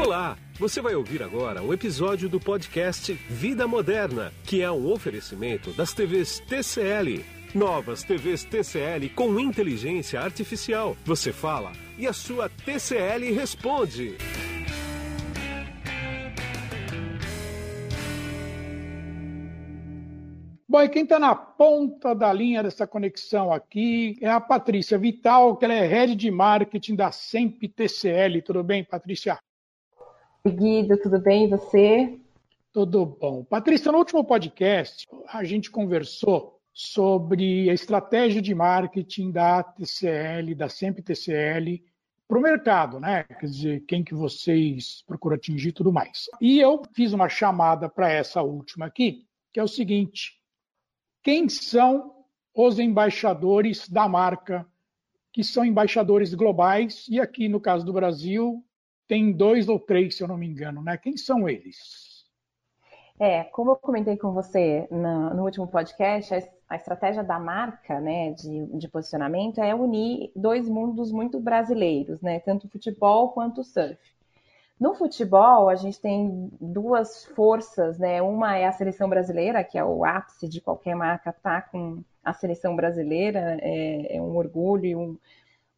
Olá! Você vai ouvir agora um episódio do podcast Vida Moderna, que é um oferecimento das TVs TCL. Novas TVs TCL com inteligência artificial. Você fala e a sua TCL responde. Bom, e quem está na ponta da linha dessa conexão aqui é a Patrícia Vital, que ela é head de marketing da SEMP TCL. Tudo bem, Patrícia? Guido, tudo bem? E você? Tudo bom. Patrícia, no último podcast, a gente conversou sobre a estratégia de marketing da TCL, da SEMP TCL, para o mercado, né? Quer dizer, quem que vocês procuram atingir e tudo mais. E eu fiz uma chamada para essa última aqui, que é o seguinte: quem são os embaixadores da marca, que são embaixadores globais, e aqui no caso do Brasil, tem dois ou três, se eu não me engano, né? Quem são eles? É, como eu comentei com você no, no último podcast, a, a, estratégia da marca, né, de, de, posicionamento é unir dois mundos muito brasileiros, né, tanto o futebol quanto o surf. No futebol, a gente tem duas forças, né? Uma é a seleção brasileira, que é o ápice de qualquer marca, tá com a seleção brasileira, é, é um orgulho, um,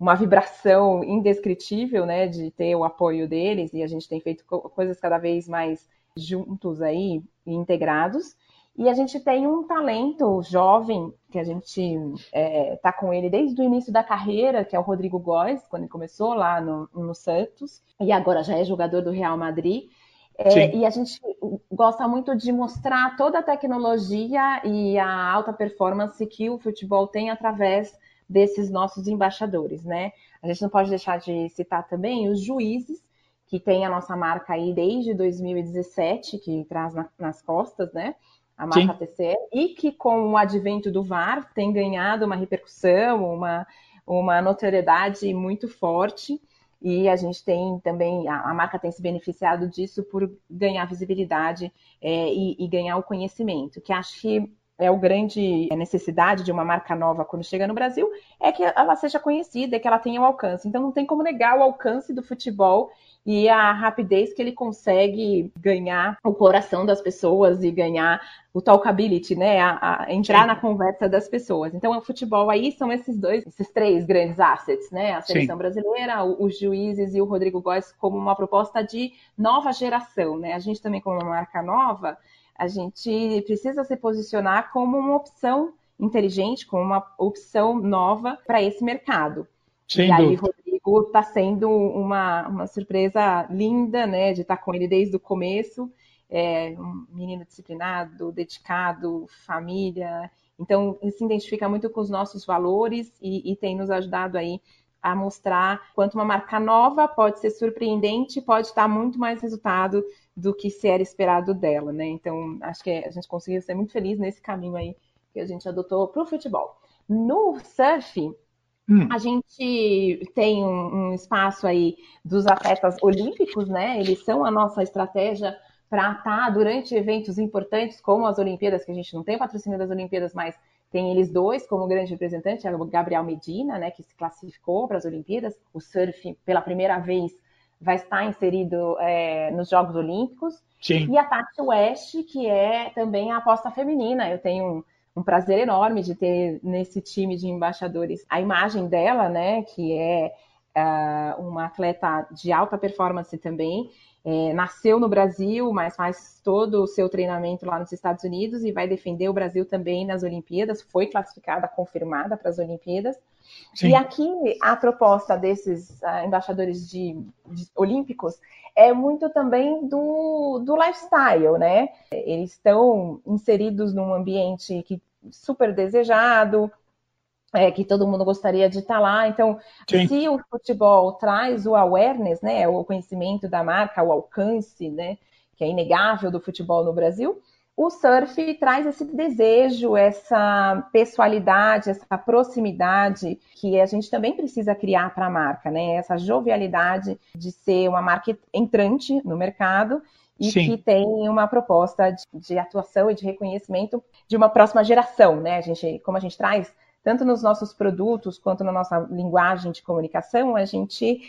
uma vibração indescritível, né? De ter o apoio deles, e a gente tem feito coisas cada vez mais juntos aí, integrados. E a gente tem um talento jovem, que a gente está é, tá com ele desde o início da carreira, que é o Rodrigo Góes, quando ele começou lá no, no Santos, e agora já é jogador do Real Madrid. É, e a gente gosta muito de mostrar toda a tecnologia e a alta performance que o futebol tem através desses nossos embaixadores, né? A gente não pode deixar de citar também os juízes, que tem a nossa marca aí desde 2017, que traz na, nas costas, né? a marca Sim. TCL, e que com o advento do VAR tem ganhado uma repercussão, uma, uma notoriedade muito forte. E a gente tem também, a, a marca tem se beneficiado disso por ganhar visibilidade é, e, e ganhar o conhecimento, que acho que é o grande necessidade de uma marca nova quando chega no Brasil, é que ela seja conhecida, que ela tenha o um alcance. Então não tem como negar o alcance do futebol e a rapidez que ele consegue ganhar o coração das pessoas e ganhar o talkability, né? A, a entrar Sim. na conversa das pessoas. Então, o futebol aí são esses dois, esses três grandes assets, né? A seleção Sim. brasileira, os juízes e o Rodrigo Góes como uma proposta de nova geração, né? A gente também, como uma marca nova, a gente precisa se posicionar como uma opção inteligente, como uma opção nova para esse mercado. Sem e aí, Rodrigo está sendo uma, uma surpresa linda, né, de estar tá com ele desde o começo. É um menino disciplinado, dedicado, família. Então, ele se identifica muito com os nossos valores e, e tem nos ajudado aí a mostrar quanto uma marca nova pode ser surpreendente, pode dar muito mais resultado do que se era esperado dela, né? Então, acho que a gente conseguiu ser muito feliz nesse caminho aí que a gente adotou para o futebol. No surf, Hum. A gente tem um, um, espaço aí dos atletas olímpicos, né? Eles são a nossa estratégia para estar tá durante eventos importantes, como as Olimpíadas, que a gente não tem patrocínio das Olimpíadas, mas tem eles dois como grande representante, é o Gabriel Medina, né, que se classificou para as Olimpíadas. O surf, pela primeira vez, vai estar inserido é, nos Jogos Olímpicos. Sim. E a Tati West, que é também a aposta feminina. Eu tenho um, um prazer enorme de ter nesse time de embaixadores a imagem dela, né, que é uh, uma atleta de alta performance também. É, nasceu no Brasil, mas faz todo o seu treinamento lá nos Estados Unidos e vai defender o Brasil também nas Olimpíadas. Foi classificada, confirmada para as Olimpíadas. Sim. E aqui a proposta desses uh, embaixadores de, de, olímpicos é muito também do, do lifestyle, né? Eles estão inseridos num ambiente que super desejado, é, que todo mundo gostaria de estar lá. Então, Sim. se o futebol traz o awareness, né, o conhecimento da marca, o alcance, né, que é inegável do futebol no Brasil, o surf traz esse desejo, essa pessoalidade, essa proximidade que a gente também precisa criar para a marca, né? Essa jovialidade de ser uma marca entrante no mercado e Sim. que tem uma proposta de, de, atuação e de reconhecimento de uma próxima geração, né? A gente, como a gente traz tanto nos nossos produtos quanto na nossa linguagem de comunicação, a gente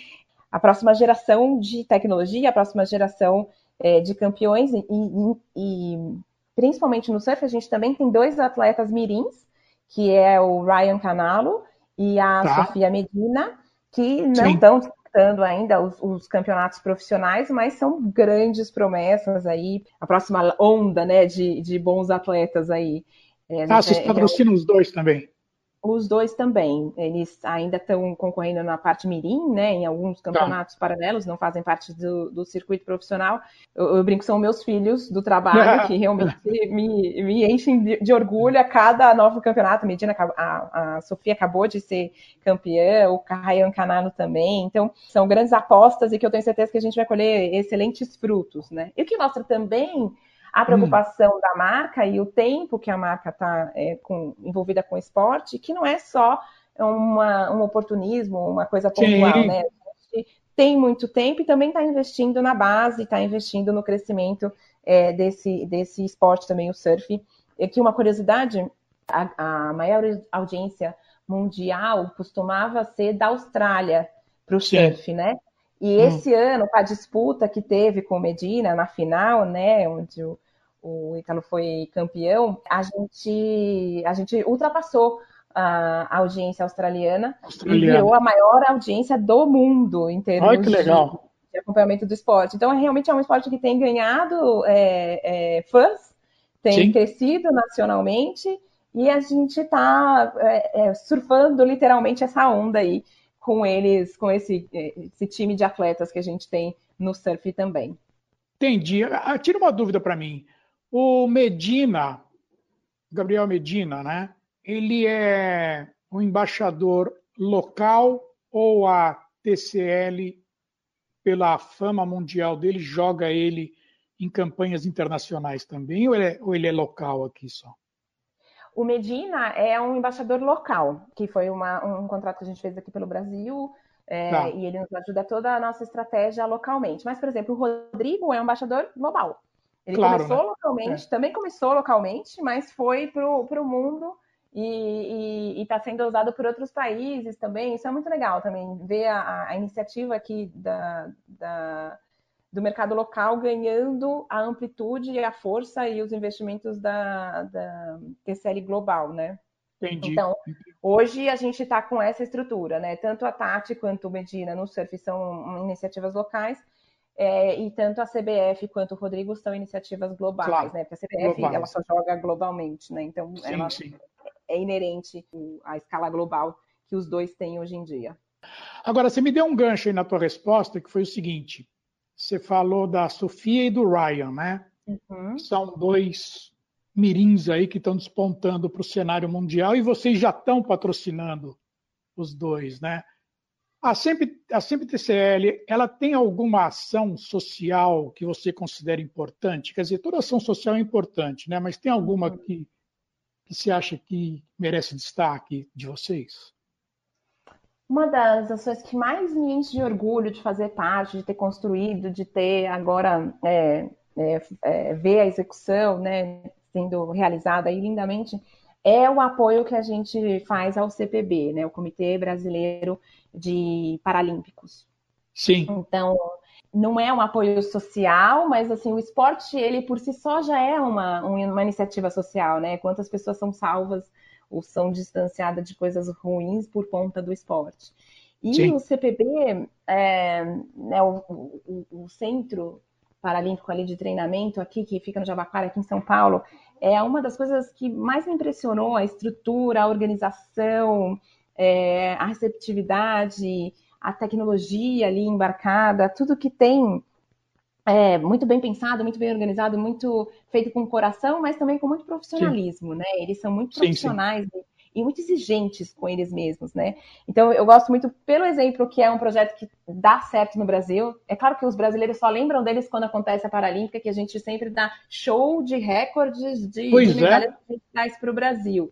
a próxima geração de tecnologia, a próxima geração é, de campeões, e, e, e, principalmente no surf, a gente também tem dois atletas mirins, que é o Ryan Canalo e a tá. Sofia Medina, que não Sim. estão disputando ainda os, os, campeonatos profissionais, mas são grandes promessas aí, a próxima onda né, de, de bons atletas aí. É, ah, vocês patrocinam é, os dois também? Os dois também, eles ainda estão concorrendo na parte mirim, né, em alguns tá. campeonatos tá. paralelos, não fazem parte do, do circuito profissional. Eu, eu, brinco, são meus filhos do trabalho, que realmente me, me enchem de, de, orgulho a cada novo campeonato. Medina, a, a Sofia acabou de ser campeã, o Ryan Canano também. Então, são grandes apostas e que eu tenho certeza que a gente vai colher excelentes frutos, né. E o que mostra também a preocupação hum. da marca e o tempo que a marca está é, envolvida com o esporte, que não é só uma, um oportunismo, uma coisa pontual, Sim. né? A gente tem muito tempo e também está investindo na base, está investindo no crescimento é, desse, desse esporte também, o surf. E aqui uma curiosidade, a, a maior audiência mundial costumava ser da Austrália para o surf, né? E hum. esse ano, com a disputa que teve com o Medina na final, né, onde o, o Ítalo foi campeão, a gente, a gente ultrapassou a audiência australiana, australiana. e virou a maior audiência do mundo em termos Ai, que legal. De, de acompanhamento do esporte. Então, é, realmente é um esporte que tem ganhado é, é, fãs, tem Sim. crescido nacionalmente, e a gente está é, é, surfando literalmente essa onda aí com eles, com esse, esse time de atletas que a gente tem no surf também. Entendi. Ah, tira uma dúvida para mim. O Medina, Gabriel Medina, né? Ele é um embaixador local ou a TCL, pela fama mundial dele, joga ele em campanhas internacionais também, ou ele é, ou ele é local aqui só? O Medina é um embaixador local, que foi uma, um contrato que a gente fez aqui pelo Brasil, é, tá. e ele nos ajuda toda a nossa estratégia localmente. Mas, por exemplo, o Rodrigo é um embaixador global. Ele claro, começou né? localmente, é. também começou localmente, mas foi para o mundo e está sendo usado por outros países também. Isso é muito legal também, ver a, a iniciativa aqui da, da do mercado local ganhando a amplitude e a força e os investimentos da, da TCL global, né? Entendi. Então, hoje a gente está com essa estrutura, né? Tanto a Tati quanto o Medina no surf são iniciativas locais, é, e tanto a CBF quanto o Rodrigo são iniciativas globais, claro. né? Porque a CBF globais. ela só joga globalmente, né? Então sim, ela sim. é inerente à escala global que os dois têm hoje em dia. Agora, você me deu um gancho aí na tua resposta, que foi o seguinte: você falou da Sofia e do Ryan, né? Uhum. São dois mirins aí que estão despontando para o cenário mundial e vocês já estão patrocinando os dois, né? A Sempre, a Sempre TCL, ela tem alguma ação social que você considera importante? Quer dizer, toda ação social é importante, né? Mas tem alguma uhum. que, que você acha que merece destaque de vocês? Uma das ações que mais me enche de orgulho de fazer parte, de ter construído, de ter agora é, é, é, ver a execução né, sendo realizada aí lindamente, é o apoio que a gente faz ao CPB, né, o Comitê Brasileiro de Paralímpicos. Sim. Então, não é um apoio social, mas assim, o esporte, ele por si só já é uma, uma iniciativa social, né? Quantas pessoas são salvas ou são distanciadas de coisas ruins por conta do esporte. E Sim. o CPB, é, né, o, o, o, Centro Paralímpico ali de Treinamento, aqui, que fica no Jabaquara, aqui em São Paulo, é uma das coisas que mais me impressionou, a estrutura, a organização, é, a receptividade, a tecnologia ali embarcada, tudo que tem é, muito bem pensado, muito bem organizado, muito feito com coração, mas também com muito profissionalismo, sim. né? Eles são muito profissionais sim, sim. E, muito exigentes com eles mesmos, né? Então eu gosto muito pelo exemplo que é um projeto que dá certo no Brasil. É claro que os brasileiros só lembram deles quando acontece a Paralímpica, que a gente sempre dá show de recordes de, de é. medalhas para o Brasil.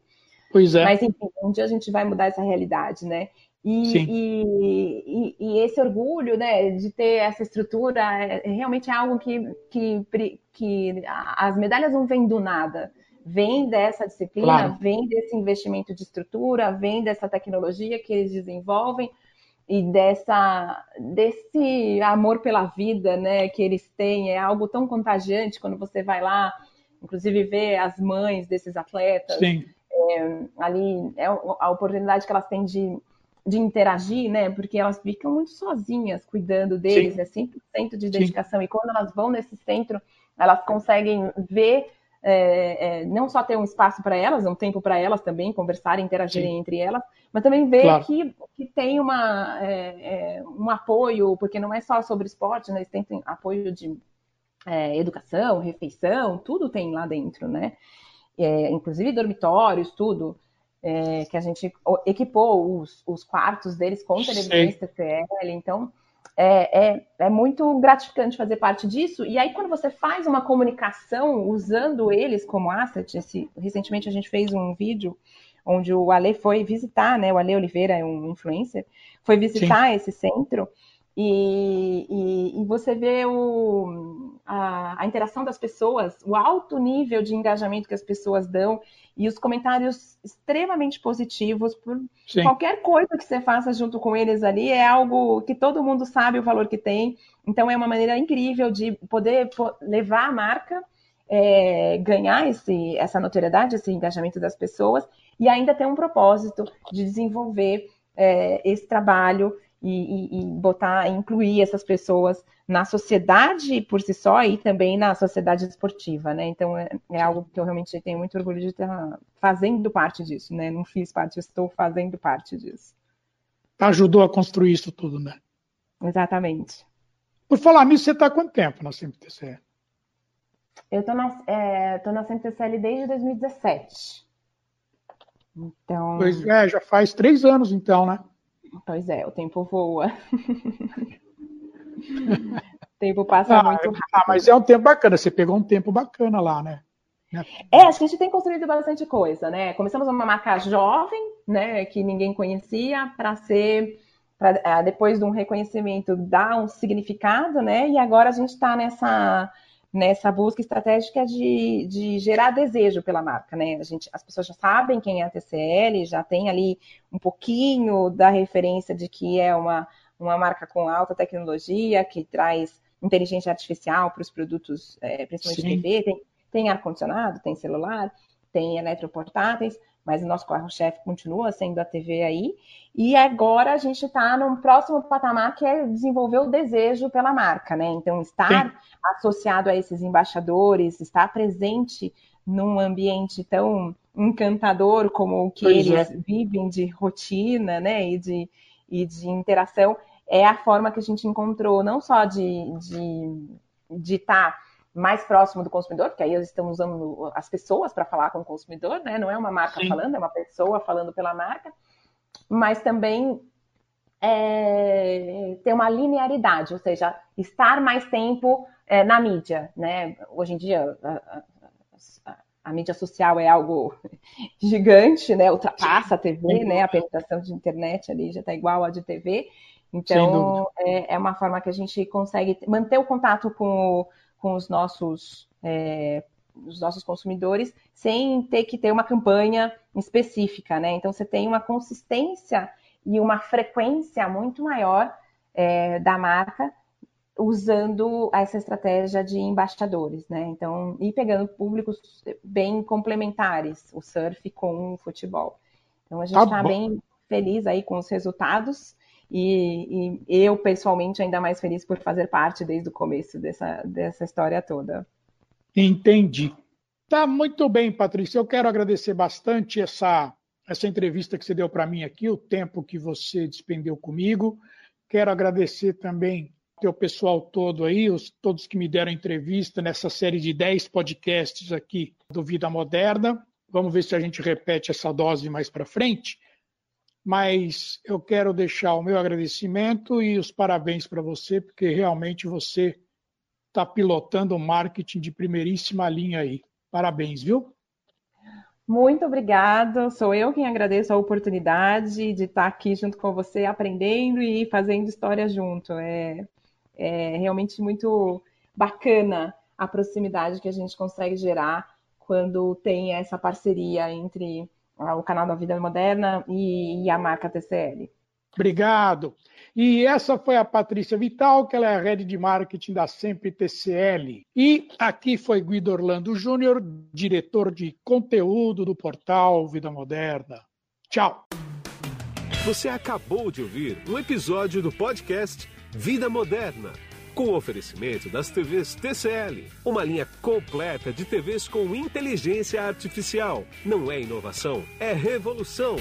Pois é. Mas enfim, um dia a gente vai mudar essa realidade, né? E, e, e, esse orgulho né, de ter essa estrutura é, é, realmente é algo que, que, que as medalhas não vêm do nada. Vem dessa disciplina, claro. vem desse investimento de estrutura, vem dessa tecnologia que eles desenvolvem. e dessa desse amor pela vida, né, que eles têm, é algo tão contagiante quando você vai lá, inclusive ver as mães desses atletas. É, ali é a oportunidade que elas têm de, de interagir, né? Porque elas ficam muito sozinhas cuidando deles, Sim. é 100% de dedicação. Sim. E quando elas vão nesse centro, elas conseguem ver é, é, não só ter um espaço para elas, um tempo para elas também conversarem, interagirem Sim. entre elas, mas também ver claro. que, que tem uma, é, é, um apoio, porque não é só sobre esporte, né? eles têm, têm apoio de é, educação, refeição, tudo tem lá dentro, né? É, inclusive dormitórios, tudo. Que a gente equipou os, os quartos deles com televisões TCL, então é, é, é, muito gratificante fazer parte disso. E aí, quando você faz uma comunicação usando eles como asset, esse, recentemente a gente fez um vídeo onde o Ale foi visitar, né? O Ale Oliveira é um influencer, foi visitar Sim. esse centro. E, e, e, você vê o, a, a, interação das pessoas, o alto nível de engajamento que as pessoas dão e os comentários extremamente positivos qualquer coisa que você faça junto com eles ali é algo que todo mundo sabe o valor que tem. Então é uma maneira incrível de poder levar a marca, é, ganhar esse, essa notoriedade, esse engajamento das pessoas e ainda ter um propósito de desenvolver é, esse trabalho e, e, e, botar, incluir essas pessoas na sociedade por si só e também na sociedade esportiva, né? Então é, é algo que eu realmente tenho muito orgulho de estar fazendo parte disso, né? Não fiz parte, estou fazendo parte disso. Ajudou a construir isso tudo, né? Exatamente. Por falar nisso, você está há quanto tempo na CMTCL? Eu estou na, é, tô na CMTCL desde 2017. Então. Pois é, já faz três anos então, né? Pois é, o tempo voa. o tempo passa ah, muito rápido. Ah, mas é um tempo bacana, você pegou um tempo bacana lá, né? É, acho que a gente tem construído bastante coisa, né? Começamos uma marca jovem, né, que ninguém conhecia, para ser, pra, é, depois de um reconhecimento, dar um significado, né? E agora a gente está nessa nessa busca estratégica de, de gerar desejo pela marca, né? A gente, as pessoas já sabem quem é a TCL, já tem ali um pouquinho da referência de que é uma, uma marca com alta tecnologia, que traz inteligência artificial para os produtos, é, principalmente Sim. TV, tem, tem ar-condicionado, tem celular, tem eletroportáteis, mas o nosso carro-chefe continua sendo a TV aí. E agora a gente está num próximo patamar que é desenvolver o desejo pela marca, né? Então, estar Sim. associado a esses embaixadores, estar presente num ambiente tão encantador como o que pois eles é. vivem de rotina, né? E de, e de interação, é a forma que a gente encontrou, não só de estar de, de tá mais próximo do consumidor, porque aí estamos usando as pessoas para falar com o consumidor, né? Não é uma marca Sim. falando, é uma pessoa falando pela marca, mas também é, ter uma linearidade, ou seja, estar mais tempo é, na mídia, né? Hoje em dia a, a, a, mídia social é algo gigante, né? Ultrapassa a TV, né? A penetração de internet ali já está igual a de TV. Então, é, é, uma forma que a gente consegue manter o contato com o com os nossos, é, os nossos consumidores sem ter que ter uma campanha específica, né? Então você tem uma consistência e uma frequência muito maior é, da marca usando essa estratégia de embaixadores, né? Então, e pegando públicos bem complementares, o surf com o futebol. Então a gente está tá bem feliz aí com os resultados e, e, eu, pessoalmente, ainda mais feliz por fazer parte desde o começo dessa, dessa história toda. Entendi. Tá muito bem, Patrícia. Eu quero agradecer bastante essa, essa entrevista que você deu para mim aqui, o tempo que você despendeu comigo. Quero agradecer também o pessoal todo aí, os, todos que me deram entrevista nessa série de 10 podcasts aqui do Vida Moderna. Vamos ver se a gente repete essa dose mais para frente mas eu quero deixar o meu agradecimento e os parabéns para você, porque realmente você está pilotando o marketing de primeiríssima linha aí. Parabéns, viu? Muito obrigada. Sou eu quem agradeço a oportunidade de estar aqui junto com você, aprendendo e fazendo história junto. É, é realmente muito bacana a proximidade que a gente consegue gerar quando tem essa parceria entre o canal da Vida Moderna e, e a marca TCL. Obrigado. E essa foi a Patrícia Vital, que ela é a rede de marketing da Sempre TCL. E aqui foi Guido Orlando Júnior, diretor de conteúdo do portal Vida Moderna. Tchau. Você acabou de ouvir um episódio do podcast Vida Moderna, com oferecimento das TVs TCL, uma linha completa de TVs com inteligência artificial. Não é inovação, é revolução.